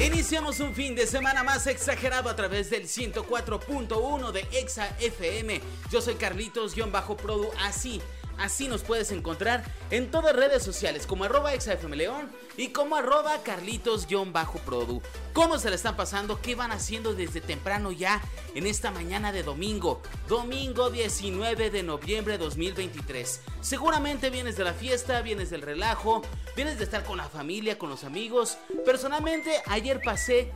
Iniciamos un fin de semana más exagerado a través del 104.1 de Exa FM. Yo soy Carlitos-Produ, así Así nos puedes encontrar en todas redes sociales como arroba exafmleón y como arroba carlitos-produ. ¿Cómo se le están pasando? ¿Qué van haciendo desde temprano ya en esta mañana de domingo? Domingo 19 de noviembre de 2023. Seguramente vienes de la fiesta, vienes del relajo, vienes de estar con la familia, con los amigos. Personalmente ayer pasé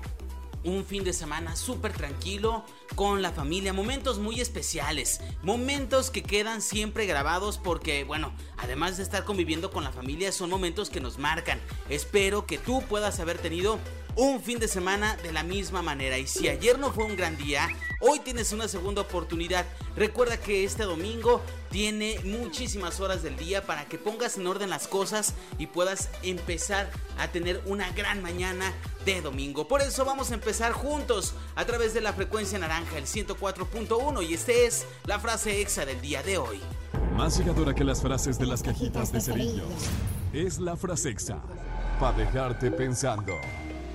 un fin de semana súper tranquilo con la familia, momentos muy especiales, momentos que quedan siempre grabados porque, bueno, además de estar conviviendo con la familia, son momentos que nos marcan. Espero que tú puedas haber tenido un fin de semana de la misma manera. Y si ayer no fue un gran día, hoy tienes una segunda oportunidad. Recuerda que este domingo tiene muchísimas horas del día para que pongas en orden las cosas y puedas empezar a tener una gran mañana de domingo. Por eso vamos a empezar juntos a través de la frecuencia naranja, el 104.1 y este es la frase exa del día de hoy. Más llegadora que las frases de las cajitas de cerillos es la frase exa para dejarte pensando.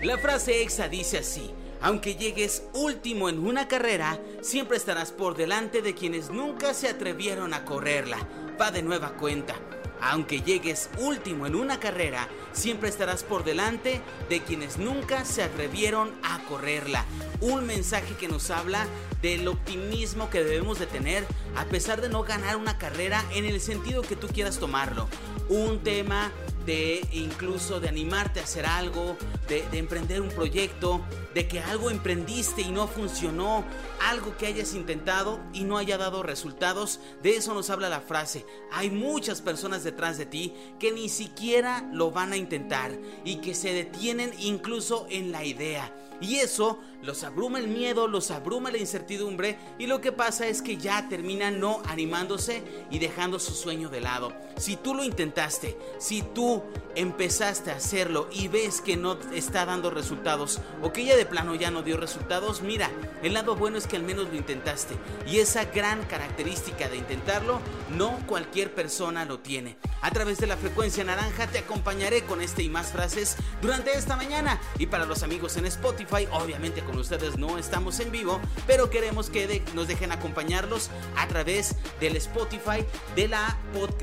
La frase exa dice así. Aunque llegues último en una carrera, siempre estarás por delante de quienes nunca se atrevieron a correrla. Va de nueva cuenta. Aunque llegues último en una carrera, siempre estarás por delante de quienes nunca se atrevieron a correrla. Un mensaje que nos habla del optimismo que debemos de tener a pesar de no ganar una carrera en el sentido que tú quieras tomarlo. Un tema de incluso de animarte a hacer algo, de, emprender un proyecto, de que algo emprendiste y no funcionó, algo que hayas intentado y no haya dado resultados, de eso nos habla la frase. Hay muchas personas detrás de ti que ni siquiera lo van a intentar y que se detienen incluso en la idea. Y eso los abruma el miedo, los abruma la incertidumbre y lo que pasa es que ya terminan no animándose y dejando su sueño de lado. Si tú lo intentaste, si tú empezaste a hacerlo y ves que no está dando resultados o que ya de plano ya no dio resultados, mira, el lado bueno es que al menos lo intentaste y esa gran característica de intentarlo no cualquier persona lo tiene. A través de la frecuencia naranja te acompañaré con este y más frases durante esta mañana y para los amigos en Spotify, obviamente con ustedes no estamos en vivo, pero queremos que nos dejen acompañarlos a través del Spotify de la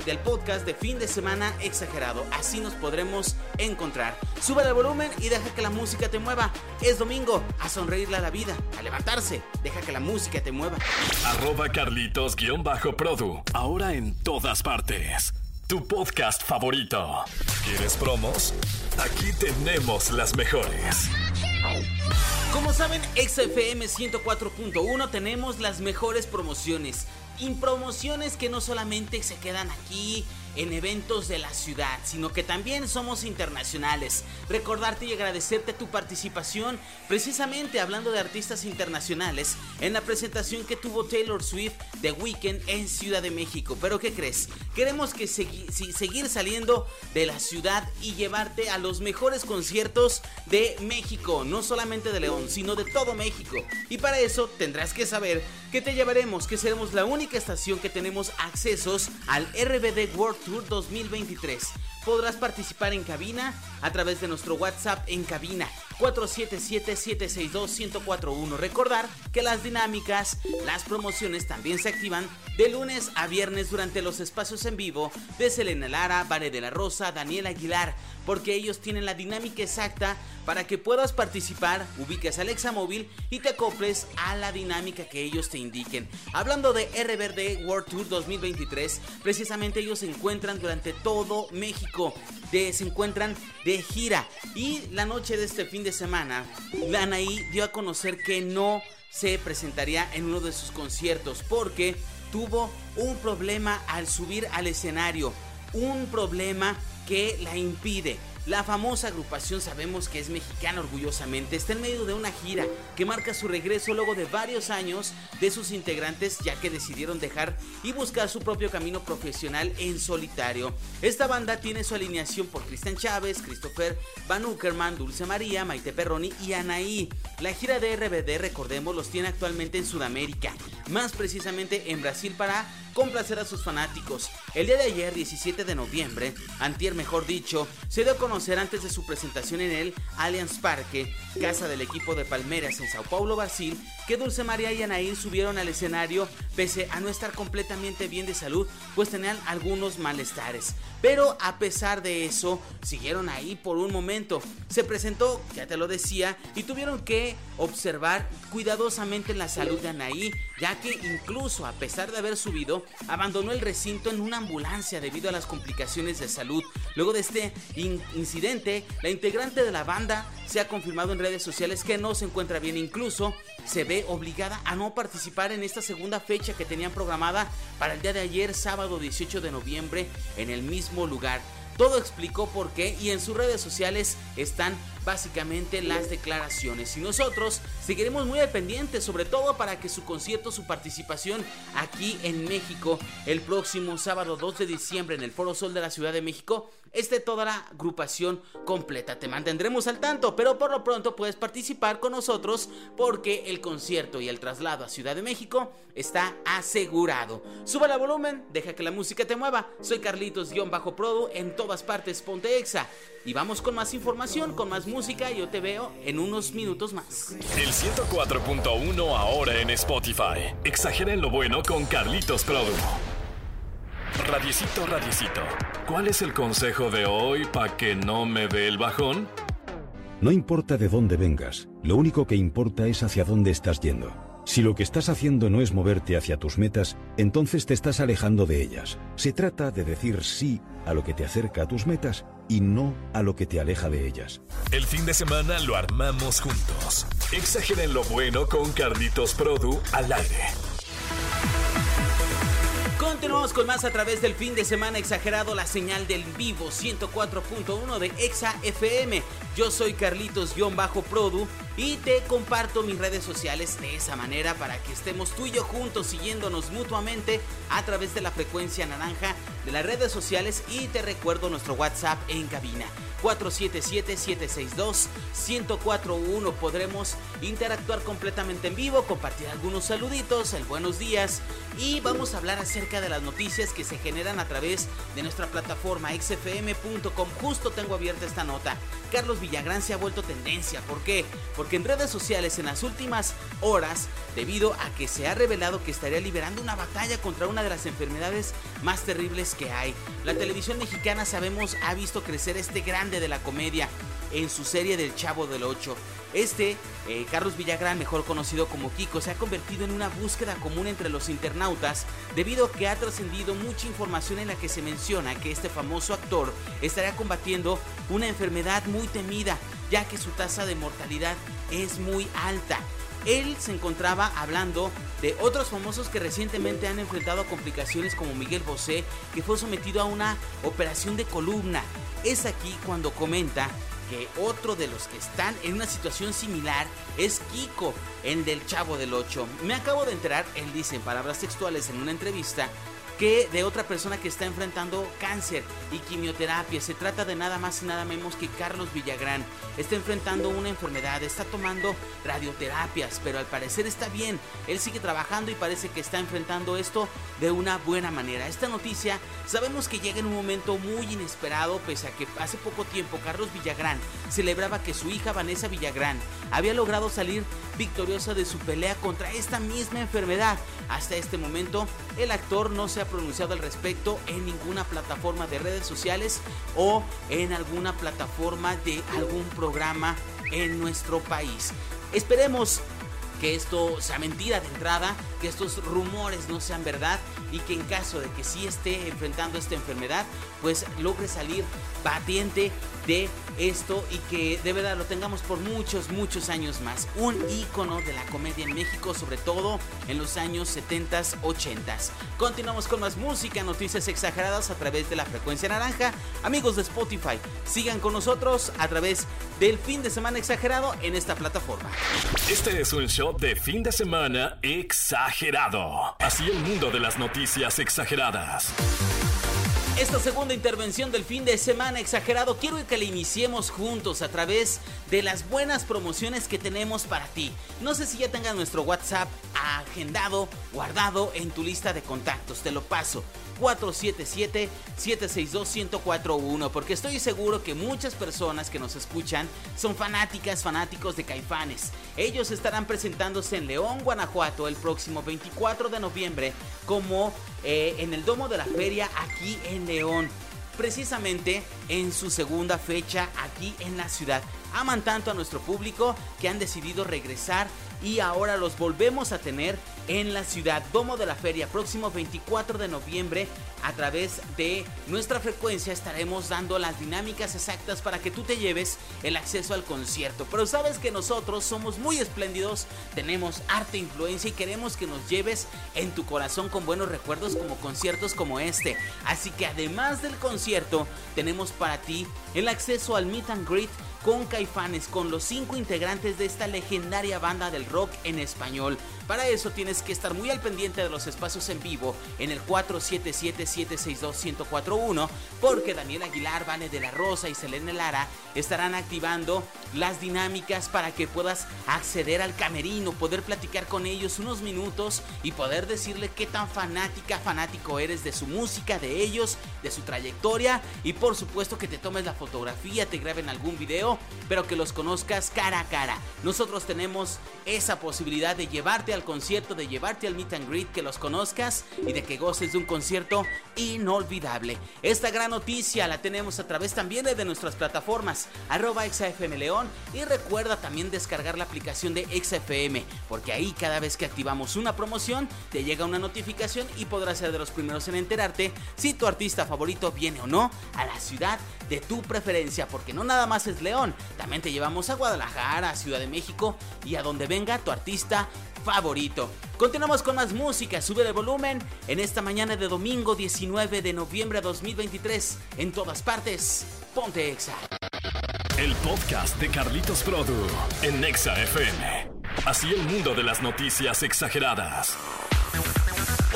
del podcast de fin de semana exagerado. Así nos podremos encontrar. Sube el volumen y deja que la música te mueva. Es domingo, a sonreírle a la vida, a levantarse. Deja que la música te mueva. Arroba Carlitos-Produ. Ahora en todas partes. Tu podcast favorito. ¿Quieres promos? Aquí tenemos las mejores. Como saben, XFM 104.1 tenemos las mejores promociones. Y promociones que no solamente se quedan aquí en eventos de la ciudad, sino que también somos internacionales. Recordarte y agradecerte tu participación, precisamente hablando de artistas internacionales, en la presentación que tuvo Taylor Swift de Weekend en Ciudad de México. Pero ¿qué crees? Queremos que seguir saliendo de la ciudad y llevarte a los mejores conciertos de México, no solamente de León, sino de todo México. Y para eso tendrás que saber que te llevaremos, que seremos la única estación que tenemos accesos al RBD World Tour 2023. Podrás participar en cabina a través de nuestro WhatsApp en cabina 477-762-1041. Recordar que las dinámicas, las promociones también se activan de lunes a viernes durante los espacios en vivo de Selena Lara, Vale de la Rosa, Daniel Aguilar, porque ellos tienen la dinámica exacta para que puedas participar, ubiques Alexa móvil y te acoples a la dinámica que ellos te indiquen. Hablando de RBD World Tour 2023, precisamente ellos se encuentran durante todo México, de, se encuentran de gira. Y la noche de este fin de semana, Lanaí dio a conocer que no se presentaría en uno de sus conciertos porque tuvo un problema al subir al escenario, un problema que la impide La famosa agrupación sabemos que es mexicana orgullosamente, está en medio de una gira que marca su regreso luego de varios años de sus integrantes ya que decidieron dejar y buscar su propio camino profesional en solitario. Esta banda tiene su alineación por Cristian Chávez, Christopher Van Uckerman, Dulce María, Maite Perroni y Anaí. La gira de RBD, recordemos, los tiene actualmente en Sudamérica, más precisamente en Brasil para complacer a sus fanáticos. El día de ayer, 17 de noviembre, antier mejor dicho, se dio a conocer antes de su presentación en el Allianz Parque, casa del equipo de Palmeiras en Sao Paulo, Brasil, que Dulce María y Anaí subieron al escenario pese a no estar completamente bien de salud, pues tenían algunos malestares. Pero a pesar de eso, siguieron ahí por un momento. Se presentó, ya te lo decía, y tuvieron que observar cuidadosamente la salud de Anaí, ya que incluso a pesar de haber subido, abandonó el recinto en una ambulancia debido a las complicaciones de salud. Luego de este incidente, la integrante de la banda se ha confirmado en redes sociales que no se encuentra bien, incluso se ve obligada a no participar en esta segunda fecha que tenían programada para el día de ayer, sábado 18 de noviembre, en el mismo lugar. Todo explicó por qué y en sus redes sociales están básicamente las declaraciones. Y nosotros seguiremos muy al pendiente, sobre todo para que su concierto, su participación aquí en México el próximo sábado 2 de diciembre en el Foro Sol de la Ciudad de México esté toda la agrupación completa. Te mantendremos al tanto, pero por lo pronto puedes participar con nosotros porque el concierto y el traslado a Ciudad de México está asegurado. Suba el volumen, deja que la música te mueva. Soy Carlitos-Produ en todas partes Ponte Exa. Y vamos con más información, con más música. Yo te veo en unos minutos más. El 104.1 ahora en Spotify. Exageren lo bueno con Carlitos Produ. Radiecito, radiecito. ¿Cuál es el consejo de hoy para que no me dé el bajón? No importa de dónde vengas, lo único que importa es hacia dónde estás yendo. Si lo que estás haciendo no es moverte hacia tus metas, entonces te estás alejando de ellas. Se trata de decir sí a lo que te acerca a tus metas y no a lo que te aleja de ellas. El fin de semana lo armamos juntos. Exageren lo bueno con Carlitos Produ al aire. Continuamos con más a través del fin de semana exagerado, la señal del vivo 104.1 de Exa FM. Yo soy Carlitos-Produ y te comparto mis redes sociales de esa manera para que estemos tú y yo juntos siguiéndonos mutuamente a través de la frecuencia naranja de las redes sociales y te recuerdo nuestro WhatsApp en cabina 477-762-1041. Podremos interactuar completamente en vivo, compartir algunos saluditos, el buenos días y vamos a hablar acerca de las noticias que se generan a través de nuestra plataforma xfm.com. Justo tengo abierta esta nota. Carlos Villagrán se ha vuelto tendencia. ¿Por qué? Porque en redes sociales en las últimas horas, debido a que se ha revelado que estaría liberando una batalla contra una de las enfermedades más terribles que hay. La televisión mexicana sabemos ha visto crecer este grande de la comedia en su serie del Chavo del Ocho. Este, eh, Carlos Villagrán, mejor conocido como Kiko, se ha convertido en una búsqueda común entre los internautas debido a que ha trascendido mucha información en la que se menciona que este famoso actor estaría combatiendo una enfermedad muy temida, ya que su tasa de mortalidad es muy alta. Él se encontraba hablando de otros famosos que recientemente han enfrentado complicaciones como Miguel Bosé, que fue sometido a una operación de columna. Es aquí cuando comenta que otro de los que están en una situación similar es Kiko, el del Chavo del 8. Me acabo de enterar, él dice en palabras textuales en una entrevista, que de otra persona que está enfrentando cáncer y quimioterapia. Se trata de nada más y nada menos que Carlos Villagrán. Está enfrentando una enfermedad, está tomando radioterapias, pero al parecer está bien. Él sigue trabajando y parece que está enfrentando esto de una buena manera. Esta noticia sabemos que llega en un momento muy inesperado, pese a que hace poco tiempo Carlos Villagrán celebraba que su hija Vanessa Villagrán había logrado salir victoriosa de su pelea contra esta misma enfermedad. Hasta este momento, el actor no se ha pronunciado al respecto en ninguna plataforma de redes sociales o en alguna plataforma de algún programa en nuestro país. Esperemos que esto sea mentira de entrada, que estos rumores no sean verdad y que en caso de que sí esté enfrentando esta enfermedad, pues logre salir batiente de esto y que de verdad lo tengamos por muchos, muchos años más. Un ícono de la comedia en México, sobre todo en los años 70s, 80s. Continuamos con más música, noticias exageradas a través de la frecuencia naranja. Amigos de Spotify, sigan con nosotros a través del fin de semana exagerado en esta plataforma. Este es un show de fin de semana exagerado. Así el mundo de las noticias exageradas. Esta segunda intervención del fin de semana exagerado quiero que la iniciemos juntos a través de las buenas promociones que tenemos para ti. No sé si ya tengas nuestro WhatsApp agendado, guardado en tu lista de contactos, te lo paso. 477-762-1041 porque estoy seguro que muchas personas que nos escuchan son fanáticas, fanáticos de Caifanes. Ellos estarán presentándose en León, Guanajuato el próximo 24 de noviembre como eh, en el Domo de la Feria aquí en León. Precisamente en su segunda fecha aquí en la ciudad. Aman tanto a nuestro público que han decidido regresar y ahora los volvemos a tener en la ciudad. Domo de la Feria próximo 24 de noviembre. A través de nuestra frecuencia estaremos dando las dinámicas exactas para que tú te lleves el acceso al concierto. Pero sabes que nosotros somos muy espléndidos tenemos arte influencia y queremos que nos lleves en tu corazón con buenos recuerdos como conciertos como este. Así que además del concierto tenemos para ti el acceso al meet and greet con Caifanes, con los cinco integrantes de esta legendaria banda del rock en español. Para eso tienes que estar muy al pendiente de los espacios en vivo en el 477-762-1041 porque Daniel Aguilar, Vane de la Rosa y Selene Lara estarán activando las dinámicas para que puedas acceder al camerino, poder platicar con ellos unos minutos y poder decirle qué tan fanática, fanático eres de su música, de ellos, de su trayectoria y por supuesto que te tomes la fotografía, te graben algún video, pero que los conozcas cara a cara. Nosotros tenemos esa posibilidad de llevarte al concierto, de llevarte al meet and greet, que los conozcas y de que goces de un concierto inolvidable. Esta gran noticia la tenemos a través también de nuestras plataformas, arroba XFM León y recuerda también descargar la aplicación de XFM, porque ahí cada vez que activamos una promoción te llega una notificación y podrás ser de los primeros en enterarte si tu artista favorito viene o no a la ciudad de tu preferencia, porque no nada más es León, también te llevamos a Guadalajara, Ciudad de México y a donde venga tu artista favorito. Continuamos con más música, sube de volumen en esta mañana de domingo 19 de noviembre de 2023. En todas partes, ponte Exa. El podcast de Carlitos Produ en Exa FM. Así el mundo de las noticias exageradas.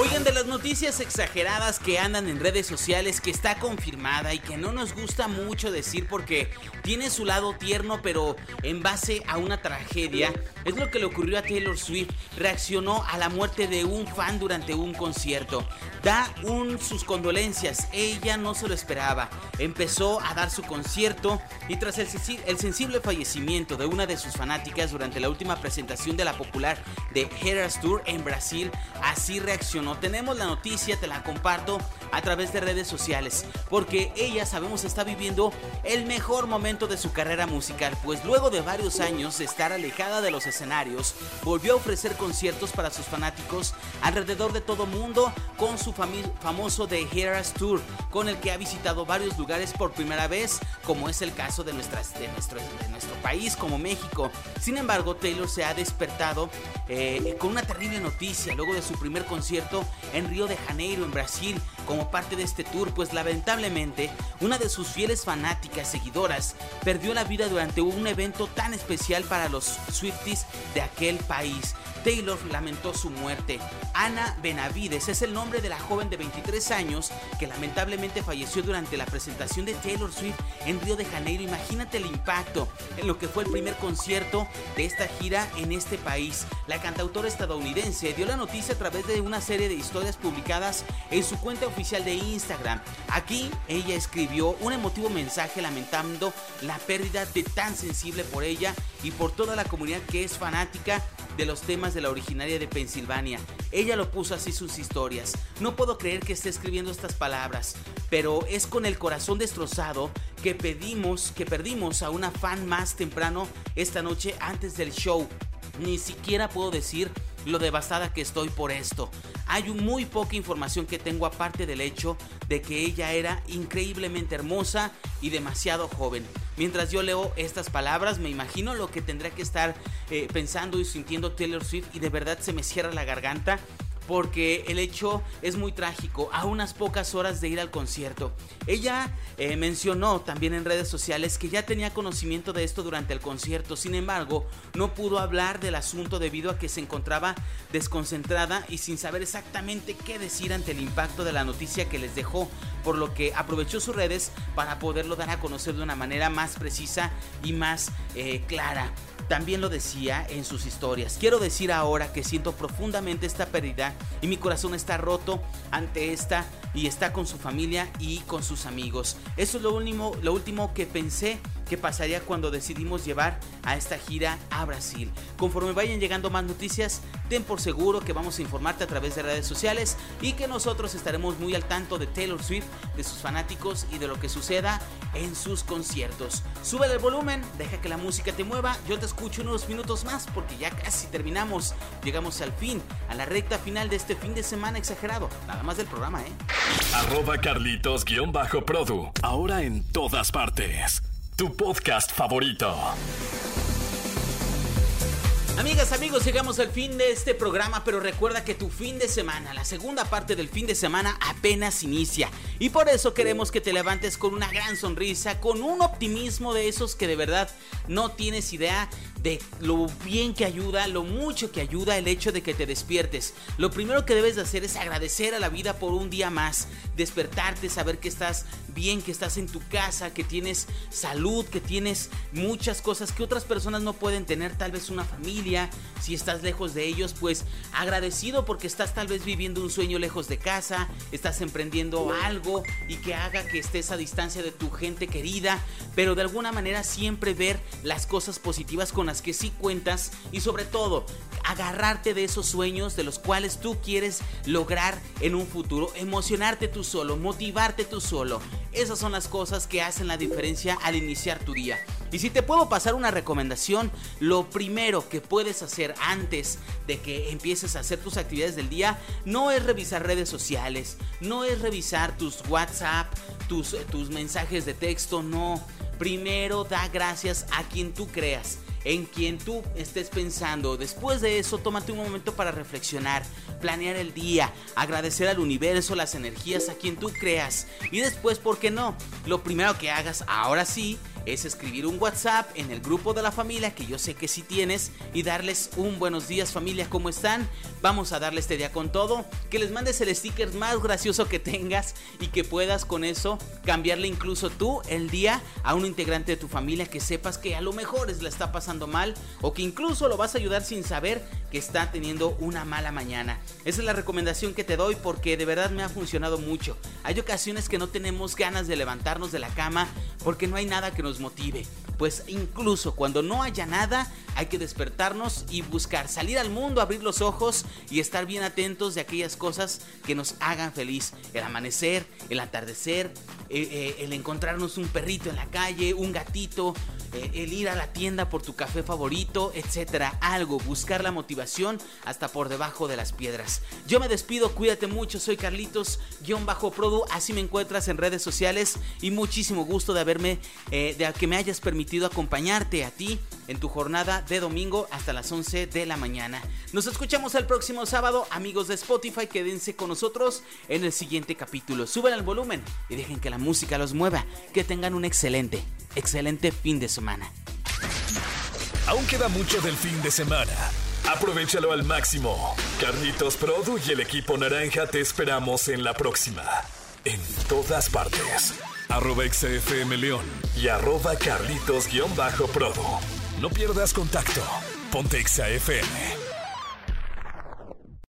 Oigan, de las noticias exageradas que andan en redes sociales, que está confirmada y que no nos gusta mucho decir porque tiene su lado tierno, pero en base a una tragedia, es lo que le ocurrió a Taylor Swift. Reaccionó a la muerte de un fan durante un concierto. Da sus condolencias, ella no se lo esperaba. Empezó a dar su concierto y tras el, el sensible fallecimiento de una de sus fanáticas durante la última presentación de la popular de Eras Tour en Brasil, así reaccionó tenemos la noticia, te la comparto a través de redes sociales, porque ella sabemos está viviendo el mejor momento de su carrera musical, pues luego de varios años de estar alejada de los escenarios, volvió a ofrecer conciertos para sus fanáticos alrededor de todo mundo con su famoso The Heroes Tour, con el que ha visitado varios lugares por primera vez, como es el caso de, nuestras, de, nuestro, de nuestro país como México. Sin embargo, Taylor se ha despertado eh, con una terrible noticia luego de su primer concierto en Río de Janeiro, en Brasil, como parte de este tour, pues lamentablemente una de sus fieles fanáticas seguidoras perdió la vida durante un evento tan especial para los Swifties de aquel país. Taylor lamentó su muerte. Ana Benavides es el nombre de la joven de 23 años que lamentablemente falleció durante la presentación de Taylor Swift en Río de Janeiro. Imagínate el impacto en lo que fue el primer concierto de esta gira en este país. La cantautora estadounidense dio la noticia a través de una serie de historias publicadas en su cuenta oficial de Instagram. Aquí ella escribió un emotivo mensaje lamentando la pérdida de tan sensible por ella y por toda la comunidad que es fanática de los temas de la originaria de Pensilvania. Ella lo puso así sus historias. No puedo creer que esté escribiendo estas palabras, pero es con el corazón destrozado que pedimos, que perdimos a una fan más temprano esta noche antes del show. Ni siquiera puedo decir lo devastada que estoy por esto. Hay muy poca información que tengo aparte del hecho de que ella era increíblemente hermosa y demasiado joven. Mientras yo leo estas palabras, me imagino lo que tendrá que estar eh, pensando y sintiendo Taylor Swift y de verdad se me cierra la garganta porque el hecho es muy trágico, a unas pocas horas de ir al concierto. Ella eh, mencionó también en redes sociales que ya tenía conocimiento de esto durante el concierto, sin embargo, no pudo hablar del asunto debido a que se encontraba desconcentrada y sin saber exactamente qué decir ante el impacto de la noticia que les dejó, por lo que aprovechó sus redes para poderlo dar a conocer de una manera más precisa y más eh, clara también lo decía en sus historias. Quiero decir ahora que siento profundamente esta pérdida y mi corazón está roto ante esta y está con su familia y con sus amigos. Eso es lo último, lo último que pensé que pasaría cuando decidimos llevar a esta gira a Brasil. Conforme vayan llegando más noticias, ten por seguro que vamos a informarte a través de redes sociales y que nosotros estaremos muy al tanto de Taylor Swift, de sus fanáticos y de lo que suceda en sus conciertos. Sube el volumen, deja que la música te mueva. Yo te escucho unos minutos más porque ya casi terminamos. Llegamos al fin, a la recta final de este fin de semana exagerado. Nada más del programa, ¿eh? Arroba Carlitos-Produ. Ahora en todas partes. Tu podcast favorito. Amigas, amigos, llegamos al fin de este programa, pero recuerda que tu fin de semana, la segunda parte del fin de semana apenas inicia. Y por eso queremos que te levantes con una gran sonrisa, con un optimismo de esos que de verdad no tienes idea de lo bien que ayuda, lo mucho que ayuda el hecho de que te despiertes. Lo primero que debes de hacer es agradecer a la vida por un día más, despertarte, saber que estás bien, que estás en tu casa, que tienes salud, que tienes muchas cosas que otras personas no pueden tener, tal vez una familia, si estás lejos de ellos, pues agradecido porque estás tal vez viviendo un sueño lejos de casa, estás emprendiendo algo y que haga que estés a distancia de tu gente querida, pero de alguna manera siempre ver las cosas positivas con las que sí cuentas y sobre todo agarrarte de esos sueños de los cuales tú quieres lograr en un futuro, emocionarte tú solo, motivarte tú solo. Esas son las cosas que hacen la diferencia al iniciar tu día. Y si te puedo pasar una recomendación, lo primero que puedes hacer antes de que empieces a hacer tus actividades del día no es revisar redes sociales, no es revisar tus WhatsApp, tus, tus mensajes de texto, no. Primero da gracias a quien tú creas en quien tú estés pensando. Después de eso, tómate un momento para reflexionar, planear el día, agradecer al universo, las energías a quien tú creas. Y después, ¿por qué no? Lo primero que hagas ahora sí es escribir un WhatsApp en el grupo de la familia que yo sé que sí tienes y darles un buenos días familia, ¿cómo están? Vamos a darle este día con todo, que les mandes el sticker más gracioso que tengas y que puedas con eso cambiarle incluso tú el día a un integrante de tu familia que sepas que a lo mejor la está pasando mal o que incluso lo vas a ayudar sin saber que está teniendo una mala mañana. Esa es la recomendación que te doy porque de verdad me ha funcionado mucho. Hay ocasiones que no tenemos ganas de levantarnos de la cama porque no hay nada que nos motive. Pues incluso cuando no haya nada, hay que despertarnos y buscar salir al mundo, abrir los ojos y estar bien atentos de aquellas cosas que nos hagan feliz. El amanecer, el atardecer, eh, eh, el encontrarnos un perrito en la calle, un gatito, el ir a la tienda por tu café favorito, etcétera. Algo, buscar la motivación hasta por debajo de las piedras. Yo me despido, cuídate mucho, soy Carlitos-Produ, así me encuentras en redes sociales y muchísimo gusto de haberme, de que me hayas permitido acompañarte a ti en tu jornada de domingo hasta las 11 de la mañana. Nos escuchamos el próximo sábado, amigos de Spotify, quédense con nosotros en el siguiente capítulo. Suben el volumen y dejen que la música los mueva. Que tengan un excelente, excelente fin de semana. Aún queda mucho del fin de semana. Aprovechalo al máximo. Carlitos Produ y el equipo naranja te esperamos en la próxima. En todas partes. Arroba XFM León y arroba Carlitos-Produ. No pierdas contacto. Ponte FM.